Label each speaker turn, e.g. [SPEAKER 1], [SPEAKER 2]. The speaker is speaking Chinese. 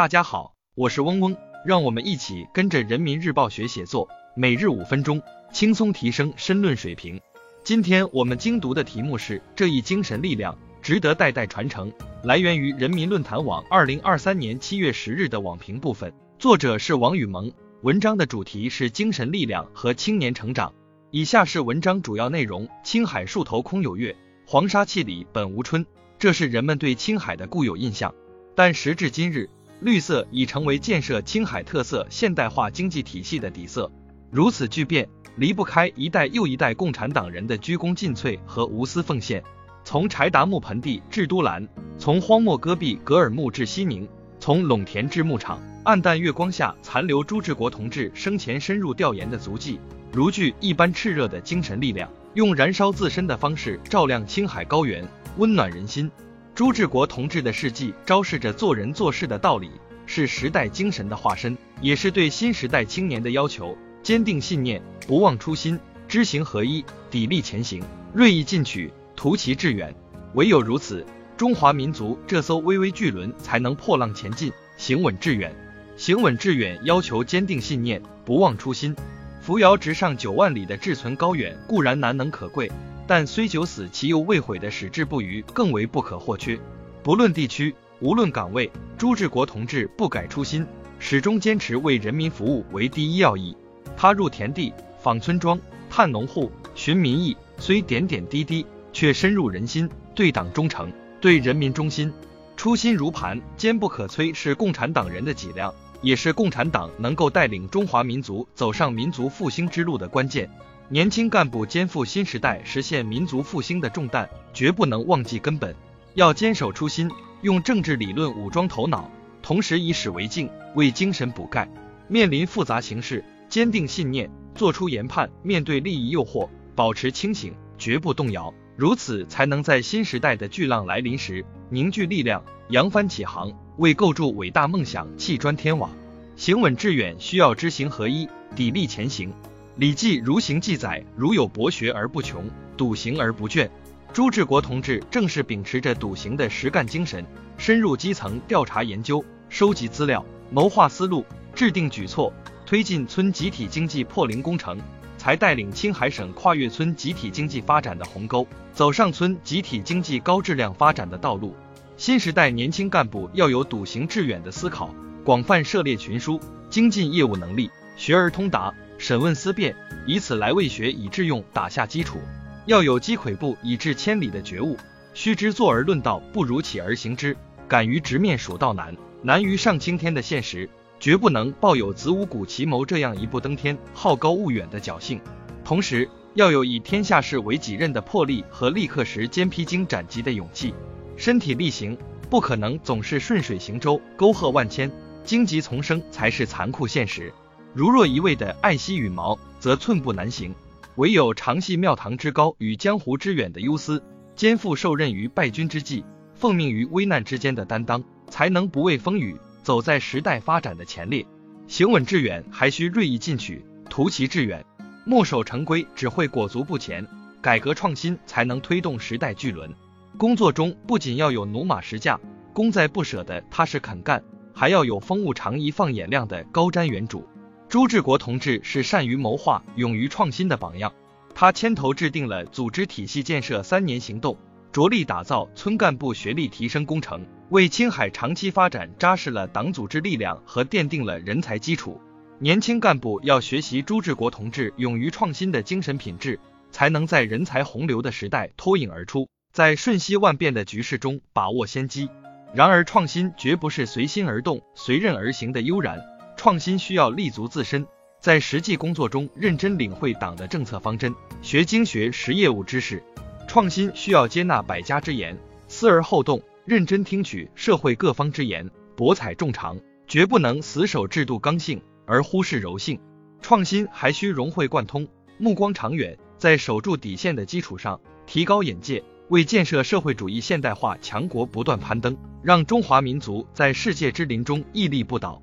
[SPEAKER 1] 大家好，我是嗡嗡，让我们一起跟着人民日报学写作，每日五分钟，轻松提升申论水平。今天我们精读的题目是这一精神力量值得代代传承，来源于人民论坛网二零二三年七月十日的网评部分，作者是王雨萌。文章的主题是精神力量和青年成长。以下是文章主要内容：青海树头空有月，黄沙气里本无春。这是人们对青海的固有印象，但时至今日。绿色已成为建设青海特色现代化经济体系的底色。如此巨变，离不开一代又一代共产党人的鞠躬尽瘁和无私奉献。从柴达木盆地至都兰，从荒漠戈壁格尔木至西宁，从陇田至牧场，暗淡月光下残留朱志国同志生前深入调研的足迹，如炬一般炽热的精神力量，用燃烧自身的方式照亮青海高原，温暖人心。朱志国同志的事迹昭示着做人做事的道理，是时代精神的化身，也是对新时代青年的要求。坚定信念，不忘初心，知行合一，砥砺前行，锐意进取，图其致远。唯有如此，中华民族这艘巍巍巨轮才能破浪前进，行稳致远。行稳致远要求坚定信念，不忘初心。扶摇直上九万里的志存高远固然难能可贵。但虽九死其犹未悔的矢志不渝更为不可或缺。不论地区，无论岗位，朱志国同志不改初心，始终坚持为人民服务为第一要义。他入田地、访村庄、探农户、寻民意，虽点点滴滴，却深入人心。对党忠诚，对人民忠心，初心如磐，坚不可摧，是共产党人的脊梁，也是共产党能够带领中华民族走上民族复兴之路的关键。年轻干部肩负新时代实现民族复兴的重担，绝不能忘记根本，要坚守初心，用政治理论武装头脑，同时以史为镜，为精神补钙。面临复杂形势，坚定信念，做出研判；面对利益诱惑，保持清醒，绝不动摇。如此，才能在新时代的巨浪来临时凝聚力量，扬帆起航，为构筑伟大梦想砌砖添瓦。行稳致远，需要知行合一，砥砺前行。《礼记·如行》记载：“如有博学而不穷，笃行而不倦。”朱志国同志正是秉持着笃行的实干精神，深入基层调查研究，收集资料，谋划思路，制定举措，推进村集体经济破零工程，才带领青海省跨越村集体经济发展的鸿沟，走上村集体经济高质量发展的道路。新时代年轻干部要有笃行致远的思考，广泛涉猎群书，精进业务能力，学而通达。审问思辨，以此来为学以致用打下基础。要有积跬步以至千里的觉悟，须知坐而论道不如起而行之。敢于直面蜀道难，难于上青天的现实，绝不能抱有子午谷奇谋这样一步登天、好高骛远的侥幸。同时，要有以天下事为己任的魄力和立刻时间披荆斩棘的勇气。身体力行，不可能总是顺水行舟、沟壑万千，荆棘丛生才是残酷现实。如若一味的爱惜羽毛，则寸步难行。唯有常系庙堂之高与江湖之远的忧思，肩负受任于败军之际，奉命于危难之间的担当，才能不畏风雨，走在时代发展的前列。行稳致远，还需锐意进取，图其致远。墨守成规只会裹足不前，改革创新才能推动时代巨轮。工作中不仅要有驽马识驾、功在不舍的踏实肯干，还要有风物长宜放眼量的高瞻远瞩。朱志国同志是善于谋划、勇于创新的榜样。他牵头制定了组织体系建设三年行动，着力打造村干部学历提升工程，为青海长期发展扎实了党组织力量和奠定了人才基础。年轻干部要学习朱志国同志勇于创新的精神品质，才能在人才洪流的时代脱颖而出，在瞬息万变的局势中把握先机。然而，创新绝不是随心而动、随任而行的悠然。创新需要立足自身，在实际工作中认真领会党的政策方针，学精学实业务知识。创新需要接纳百家之言，思而后动，认真听取社会各方之言，博采众长，绝不能死守制度刚性而忽视柔性。创新还需融会贯通，目光长远，在守住底线的基础上提高眼界，为建设社会主义现代化强国不断攀登，让中华民族在世界之林中屹立不倒。